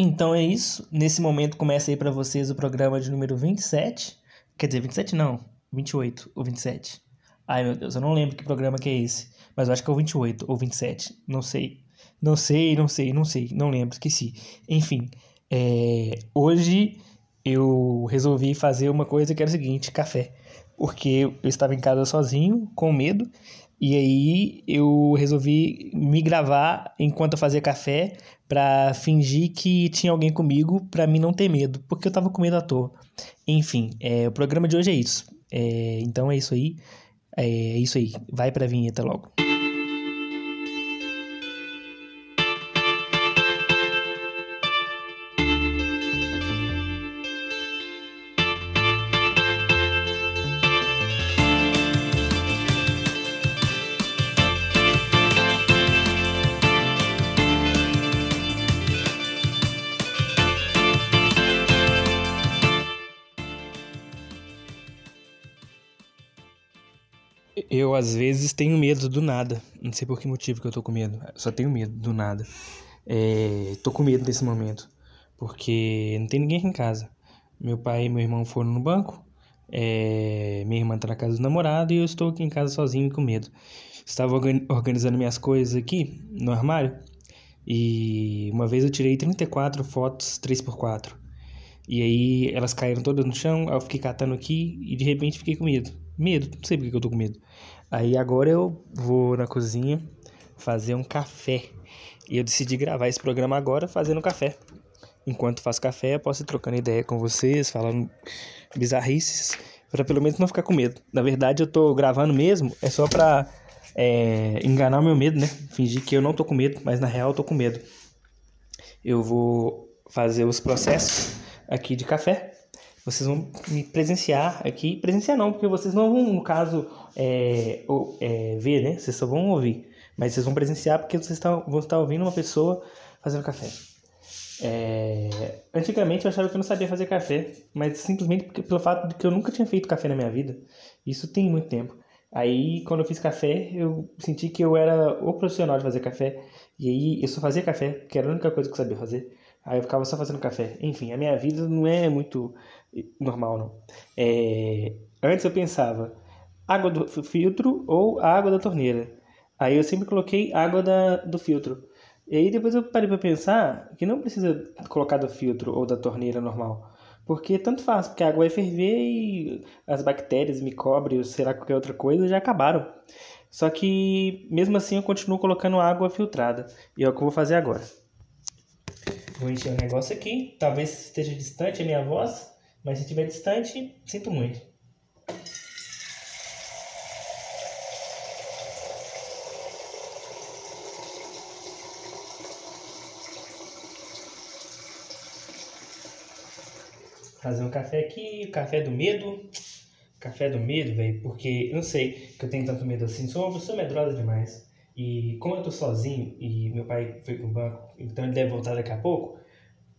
Então é isso. Nesse momento começa aí para vocês o programa de número 27. Quer dizer, 27 não, 28 ou 27. Ai meu Deus, eu não lembro que programa que é esse. Mas eu acho que é o 28 ou 27. Não sei. Não sei, não sei, não sei. Não lembro, esqueci. Enfim, é... hoje eu resolvi fazer uma coisa que era o seguinte: café. Porque eu estava em casa sozinho, com medo. E aí eu resolvi me gravar enquanto eu fazia café para fingir que tinha alguém comigo para mim não ter medo, porque eu tava com medo à toa. Enfim, é, o programa de hoje é isso. É, então é isso aí. É, é isso aí. Vai pra vinheta logo. Eu, às vezes, tenho medo do nada. Não sei por que motivo que eu tô com medo. só tenho medo do nada. É, tô com medo nesse momento. Porque não tem ninguém aqui em casa. Meu pai e meu irmão foram no banco. É, minha irmã tá na casa do namorado e eu estou aqui em casa sozinho com medo. Estava organizando minhas coisas aqui no armário. E uma vez eu tirei 34 fotos 3x4. E aí elas caíram todas no chão, eu fiquei catando aqui e de repente fiquei com medo. Medo, não sei porque eu tô com medo. Aí agora eu vou na cozinha fazer um café. E eu decidi gravar esse programa agora fazendo café. Enquanto faço café, eu posso ir trocando ideia com vocês, falando bizarrices, para pelo menos não ficar com medo. Na verdade, eu tô gravando mesmo, é só pra é, enganar o meu medo, né? Fingir que eu não tô com medo, mas na real eu tô com medo. Eu vou fazer os processos aqui de café vocês vão me presenciar aqui. Presenciar não, porque vocês não vão, no caso, é, ou, é, ver, né? Vocês só vão ouvir. Mas vocês vão presenciar porque vocês vão estar ouvindo uma pessoa fazendo café. É... Antigamente eu achava que eu não sabia fazer café, mas simplesmente porque, pelo fato de que eu nunca tinha feito café na minha vida. Isso tem muito tempo. Aí, quando eu fiz café, eu senti que eu era o profissional de fazer café. E aí, eu só fazia café, que era a única coisa que eu sabia fazer. Aí eu ficava só fazendo café. Enfim, a minha vida não é muito normal, não. É, antes eu pensava água do filtro ou água da torneira. Aí eu sempre coloquei água da, do filtro. E aí depois eu parei para pensar que não precisa colocar do filtro ou da torneira normal. Porque tanto faz, porque a água vai ferver e as bactérias, micróbios, será qualquer outra coisa já acabaram. Só que mesmo assim eu continuo colocando água filtrada. E é o que eu vou fazer agora. Vou encher o um negócio aqui. Talvez esteja distante a minha voz. Mas se estiver distante, sinto muito. Fazer um café aqui, café do medo. Café do medo, velho, porque eu não sei que eu tenho tanto medo assim. Sou uma pessoa medrosa demais. E como eu tô sozinho e meu pai foi pro banco, então ele deve voltar daqui a pouco,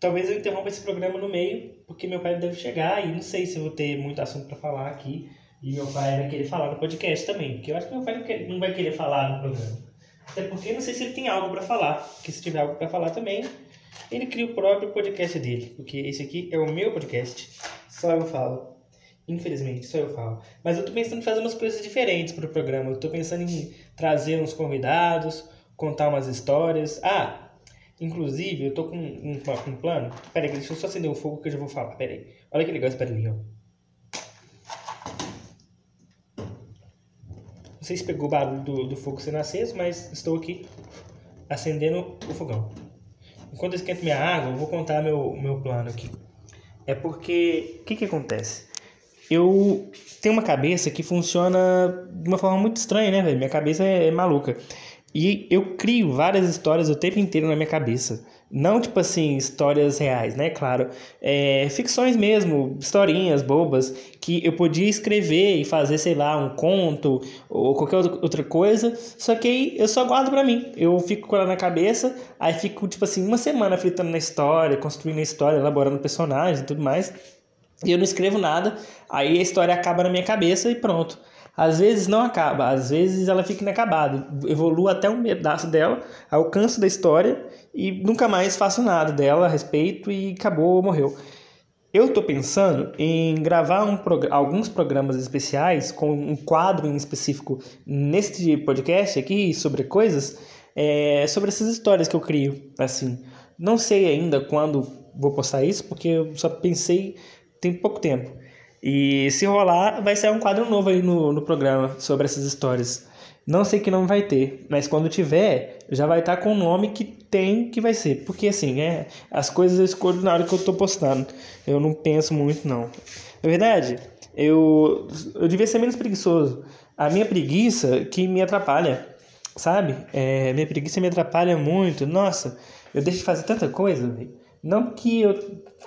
Talvez eu interrompa esse programa no meio, porque meu pai deve chegar e não sei se eu vou ter muito assunto para falar aqui. E meu pai vai querer falar no podcast também, porque eu acho que meu pai não vai querer falar no programa. Até porque não sei se ele tem algo para falar, porque se tiver algo para falar também, ele cria o próprio podcast dele, porque esse aqui é o meu podcast. Só eu falo. Infelizmente, só eu falo. Mas eu tô pensando em fazer umas coisas diferentes pro programa. Eu tô pensando em trazer uns convidados, contar umas histórias. Ah, Inclusive, eu tô com um, um, plano. Pera aí, deixa eu só acender o fogo que eu já vou falar. Pera aí. Olha que legal esse barulhinho, ó. Não sei se pegou o barulho do, do fogo sendo aceso, mas estou aqui acendendo o fogão. Enquanto eu esquento minha água, eu vou contar meu, meu plano aqui. É porque, o que que acontece? Eu tenho uma cabeça que funciona de uma forma muito estranha, né, velho? Minha cabeça é, é maluca. E eu crio várias histórias o tempo inteiro na minha cabeça. Não, tipo assim, histórias reais, né? Claro. É, ficções mesmo, historinhas bobas, que eu podia escrever e fazer, sei lá, um conto ou qualquer outra coisa. Só que aí eu só guardo pra mim. Eu fico com ela na cabeça, aí fico, tipo assim, uma semana fritando na história, construindo a história, elaborando personagens e tudo mais. E eu não escrevo nada, aí a história acaba na minha cabeça e pronto. Às vezes não acaba, às vezes ela fica inacabada. Evoluo até um pedaço dela, alcanço da história e nunca mais faço nada dela a respeito e acabou, morreu. Eu estou pensando em gravar um prog alguns programas especiais com um quadro em específico neste podcast aqui sobre coisas, é, sobre essas histórias que eu crio. Assim, não sei ainda quando vou postar isso, porque eu só pensei tem pouco tempo. E se rolar, vai sair um quadro novo aí no, no programa sobre essas histórias. Não sei que nome vai ter, mas quando tiver, já vai estar tá com o nome que tem que vai ser. Porque assim, é, as coisas eu escolho na hora que eu tô postando. Eu não penso muito, não. Na verdade, eu, eu devia ser menos preguiçoso. A minha preguiça que me atrapalha, sabe? É, minha preguiça me atrapalha muito. Nossa, eu deixo de fazer tanta coisa, véio. Não que eu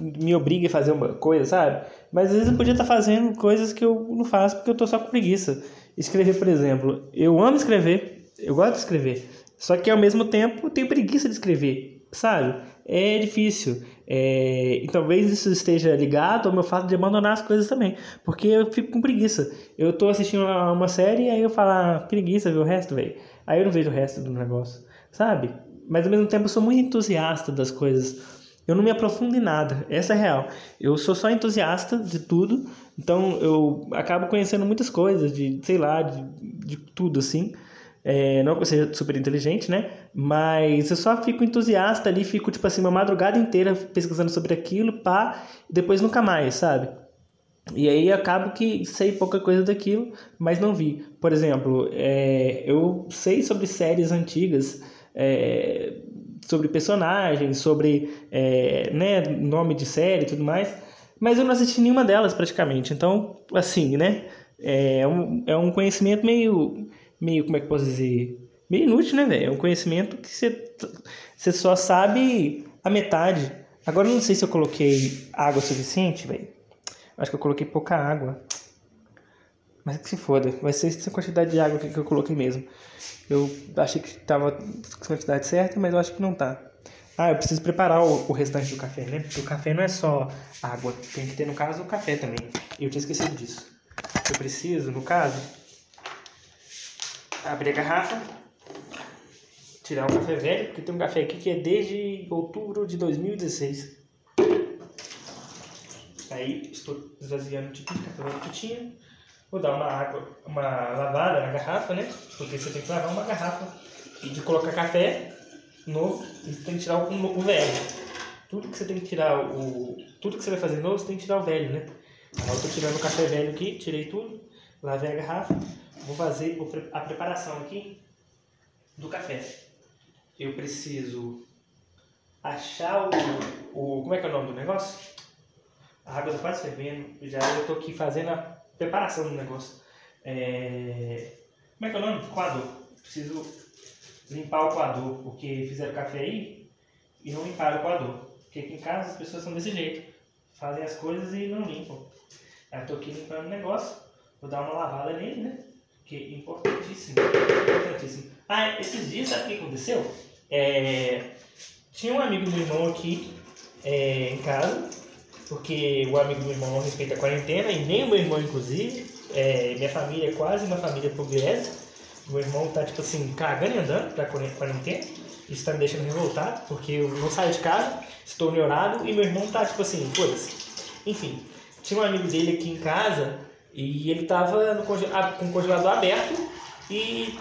me obrigue a fazer uma coisa, sabe? Mas às vezes eu podia estar tá fazendo coisas que eu não faço porque eu tô só com preguiça. Escrever, por exemplo, eu amo escrever, eu gosto de escrever, só que ao mesmo tempo tenho preguiça de escrever, sabe? É difícil. É... E talvez isso esteja ligado ao meu fato de abandonar as coisas também, porque eu fico com preguiça. Eu tô assistindo uma série e aí eu falo, ah, preguiça ver o resto, velho. Aí eu não vejo o resto do negócio, sabe? Mas ao mesmo tempo eu sou muito entusiasta das coisas. Eu não me aprofundo em nada, essa é real. Eu sou só entusiasta de tudo, então eu acabo conhecendo muitas coisas, de sei lá, de, de tudo assim. É, não que eu seja super inteligente, né? Mas eu só fico entusiasta ali, fico tipo assim, uma madrugada inteira pesquisando sobre aquilo, pá, e depois nunca mais, sabe? E aí acabo que sei pouca coisa daquilo, mas não vi. Por exemplo, é, eu sei sobre séries antigas, é, sobre personagens, sobre é, né, nome de série e tudo mais, mas eu não assisti nenhuma delas praticamente. Então, assim, né? É um, é um conhecimento meio, meio, como é que posso dizer? Meio inútil, né, velho? É um conhecimento que você, você só sabe a metade. Agora, eu não sei se eu coloquei água suficiente, velho. Acho que eu coloquei pouca água. Mas que se foda, vai ser essa quantidade de água que eu coloquei mesmo. Eu achei que estava com a quantidade certa, mas eu acho que não tá. Ah, eu preciso preparar o, o restante do café, né? Porque o café não é só água, tem que ter, no caso, o café também. Eu tinha esquecido disso. Eu preciso, no caso, abrir a garrafa, tirar o café velho, porque tem um café aqui que é desde outubro de 2016. Aí estou esvaziando o de café que tinha. Vou dar uma água, uma lavada na garrafa, né? Porque você tem que lavar uma garrafa de colocar café novo e você tem que tirar o, o, velho. Tudo que você tem que tirar, o, tudo que você vai fazer novo, você tem que tirar o velho, né? Agora eu tô tirando o café velho aqui, tirei tudo, lavei a garrafa, vou fazer a preparação aqui do café. Eu preciso achar o, o. Como é que é o nome do negócio? A água tá quase fervendo. Já eu tô aqui fazendo a preparação do negócio. É... Como é que é o nome? Coador. Preciso limpar o coador, porque fizeram café aí e não limparam o coador. Porque aqui em casa as pessoas são desse jeito. Fazem as coisas e não limpam. Eu tô aqui limpando o negócio. Vou dar uma lavada nele, né? Que é importantíssimo. Importantíssimo. Ah, esses dias, sabe o que aconteceu? É... Tinha um amigo do irmão aqui é, em casa porque o amigo do meu irmão não respeita a quarentena, e nem o meu irmão, inclusive. É, minha família é quase uma família pobreza. Meu irmão tá, tipo assim, cagando e andando pra quarentena. Isso tá me deixando revoltado, porque eu não saio de casa, estou neurado, e meu irmão tá, tipo assim, foda-se. Enfim, tinha um amigo dele aqui em casa, e ele tava no conge com o congelador aberto, e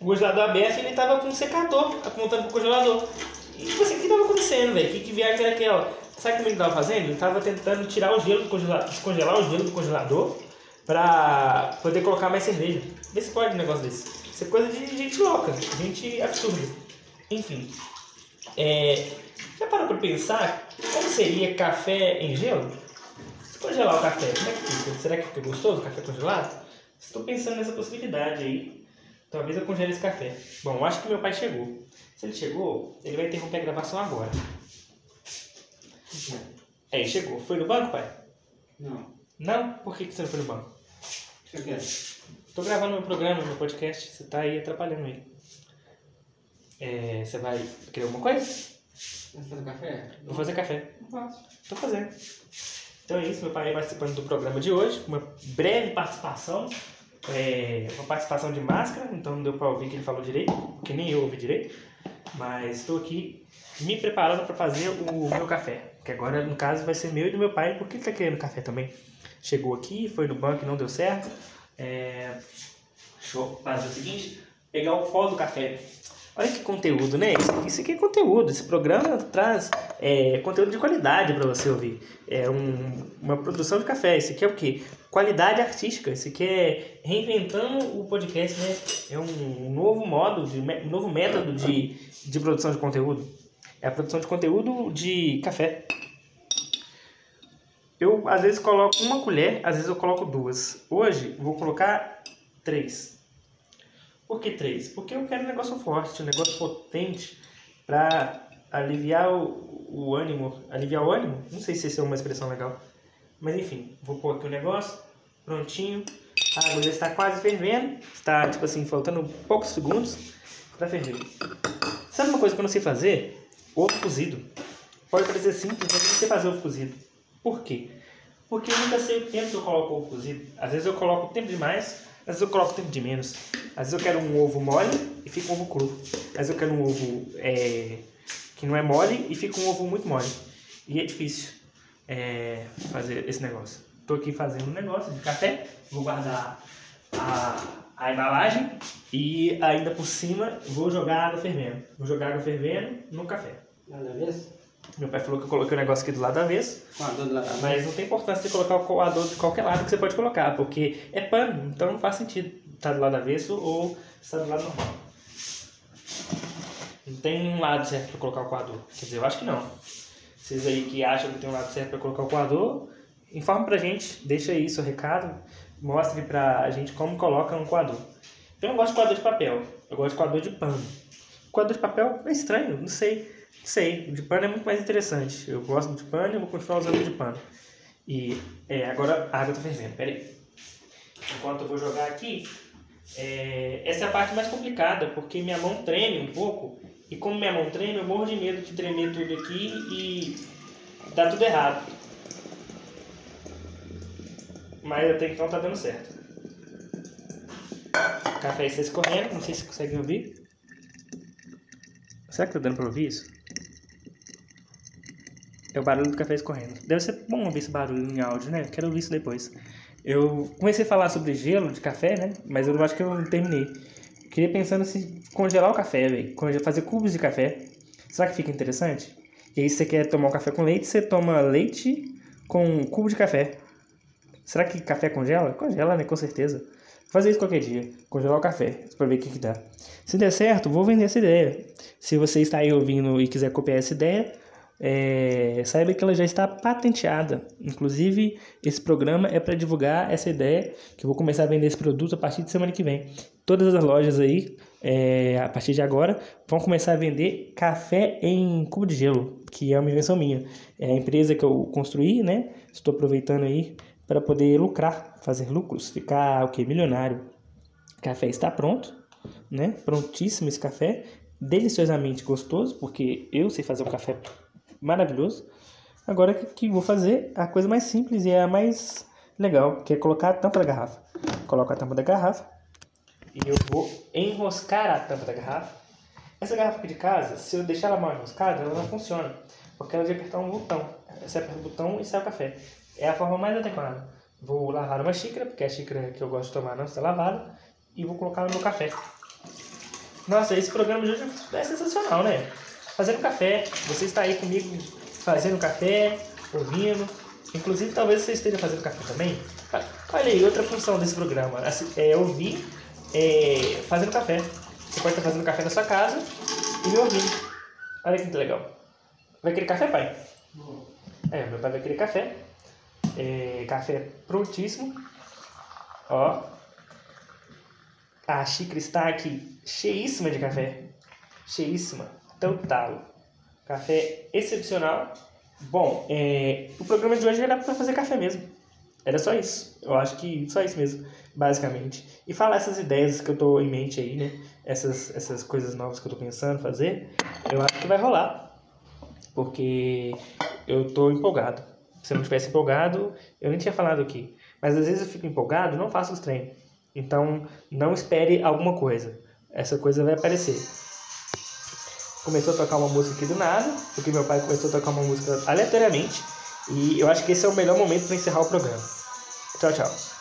o congelador aberto, ele tava com um secador apontando pro congelador. E, tipo assim, o que tava acontecendo, velho? Que, que viagem era aquela? Sabe o que ele estava fazendo? Ele estava tentando tirar o gelo do congelador, descongelar o gelo do congelador para poder colocar mais cerveja. Vê se pode um negócio desse. Isso é coisa de gente louca, gente absurda. Enfim. É, já parou para pensar como seria café em gelo? Se congelar o café, como é que fica? Será que fica gostoso o café congelado? Estou pensando nessa possibilidade aí. Talvez eu congele esse café. Bom, eu acho que meu pai chegou. Se ele chegou, ele vai interromper a gravação agora. Aí chegou. Foi no banco, pai? Não. Não? Por que, que você não foi no banco? O que você quer? Tô gravando meu programa, meu podcast. Você tá aí atrapalhando ele. É, você vai querer alguma coisa? Vai fazer café? Vou fazer café. Não faço. Tô fazendo. Então é isso, meu pai participando do programa de hoje. Uma breve participação. é, uma participação de máscara, então não deu para ouvir que ele falou direito, porque nem eu ouvi direito. Mas estou aqui me preparando para fazer o meu café, que agora no caso vai ser meu e do meu pai, porque ele está querendo café também. Chegou aqui, foi no banco e não deu certo. É... Deixa eu fazer o seguinte: pegar o pó do café. Olha que conteúdo, né? Isso, isso aqui é conteúdo. Esse programa traz é, conteúdo de qualidade para você ouvir. É um, uma produção de café. Isso aqui é o quê? Qualidade artística. Isso aqui é reinventando o podcast, né? É um novo modo, de, um novo método de, de produção de conteúdo. É a produção de conteúdo de café. Eu às vezes coloco uma colher, às vezes eu coloco duas. Hoje vou colocar três. Por que três? Porque eu quero um negócio forte, um negócio potente para aliviar o, o ânimo. Aliviar o ânimo? Não sei se isso é uma expressão legal. Mas enfim, vou pôr aqui o negócio, prontinho. A água já está quase fervendo. Está, tipo assim, faltando poucos segundos para ferver. Sabe uma coisa que eu não sei fazer? Ovo cozido. Pode parecer simples, mas eu não sei fazer ovo cozido. Por quê? Porque eu nunca sei o tempo que eu coloco ovo cozido. Às vezes eu coloco tempo demais, às vezes eu coloco tempo de menos. Às vezes eu quero um ovo mole e fica um ovo cru. Às vezes eu quero um ovo é, que não é mole e fica um ovo muito mole. E é difícil é, fazer esse negócio. Estou aqui fazendo um negócio de café. Vou guardar a, a embalagem e ainda por cima vou jogar água fervendo. Vou jogar água fervendo no café. Nada ver? Meu pai falou que eu coloquei o negócio aqui do lado avesso. Coador do lado. Mas não tem importância de colocar o coador de qualquer lado que você pode colocar, porque é pano, então não faz sentido estar do lado avesso ou estar do lado normal. Não tem um lado certo para colocar o coador. Quer dizer, eu acho que não. Vocês aí que acham que tem um lado certo para colocar o coador, informe pra gente, deixa aí seu recado, mostre pra gente como coloca um coador. Eu não gosto de coador de papel, eu gosto de coador de pano. Coador de papel é estranho, não sei. Sei, o de pano é muito mais interessante. Eu gosto de pano e vou continuar usando de pano. E é, agora a água está fervendo, peraí. Enquanto eu vou jogar aqui, é, essa é a parte mais complicada, porque minha mão treme um pouco. E como minha mão treme, eu morro de medo de tremer tudo aqui e dar tudo errado. Mas até então tá dando certo. O café está escorrendo, não sei se conseguem ouvir. Será que tá dando pra ouvir isso? É o barulho do café escorrendo. Deve ser bom ouvir esse barulho em áudio, né? Quero ouvir isso depois. Eu comecei a falar sobre gelo de café, né? Mas eu acho que eu não terminei. Queria pensando se congelar o café, velho. Fazer cubos de café. Será que fica interessante? E aí, se você quer tomar um café com leite, você toma leite com um cubo de café. Será que café congela? Congela, né? Com certeza. Vou fazer isso qualquer dia. Congelar o café, para ver o que, que dá. Se der certo, vou vender essa ideia. Se você está aí ouvindo e quiser copiar essa ideia, é, saiba que ela já está patenteada. Inclusive, esse programa é para divulgar essa ideia, que eu vou começar a vender esse produto a partir de semana que vem. Todas as lojas aí, é, a partir de agora, vão começar a vender café em cubo de gelo, que é uma invenção minha. É a empresa que eu construí, né? Estou aproveitando aí para poder lucrar, fazer lucros, ficar o que milionário. O café está pronto, né? Prontíssimo esse café, deliciosamente gostoso, porque eu sei fazer um café maravilhoso. Agora que, que vou fazer a coisa mais simples e é a mais legal, que é colocar a tampa da garrafa. Coloco a tampa da garrafa e eu vou enroscar a tampa da garrafa. Essa garrafa aqui de casa, se eu deixar ela mal enroscada, ela não funciona, porque ela de apertar um botão. Você aperta o botão e sai o café. É a forma mais adequada. Vou lavar uma xícara, porque a xícara que eu gosto de tomar não está lavada, e vou colocar no meu café. Nossa, esse programa de hoje é sensacional, né? Fazendo café, você está aí comigo fazendo café, ouvindo. Inclusive, talvez você esteja fazendo café também. Olha aí, outra função desse programa é ouvir é, fazendo café. Você pode estar fazendo café na sua casa e me ouvindo. Olha que legal. Vai querer café, pai? É, meu pai vai querer café. É, café prontíssimo. Ó. A xícara está aqui cheíssima de café. Cheíssima. Total. Café excepcional. Bom, é, o programa de hoje era para fazer café mesmo. Era só isso. Eu acho que só isso mesmo, basicamente. E falar essas ideias que eu tô em mente aí, né? Essas, essas coisas novas que eu tô pensando fazer, eu acho que vai rolar. Porque eu tô empolgado. Se eu não tivesse empolgado, eu nem tinha falado aqui. Mas às vezes eu fico empolgado, não faço os treinos. Então, não espere alguma coisa. Essa coisa vai aparecer. Começou a tocar uma música aqui do nada, porque meu pai começou a tocar uma música aleatoriamente. E eu acho que esse é o melhor momento para encerrar o programa. Tchau, tchau.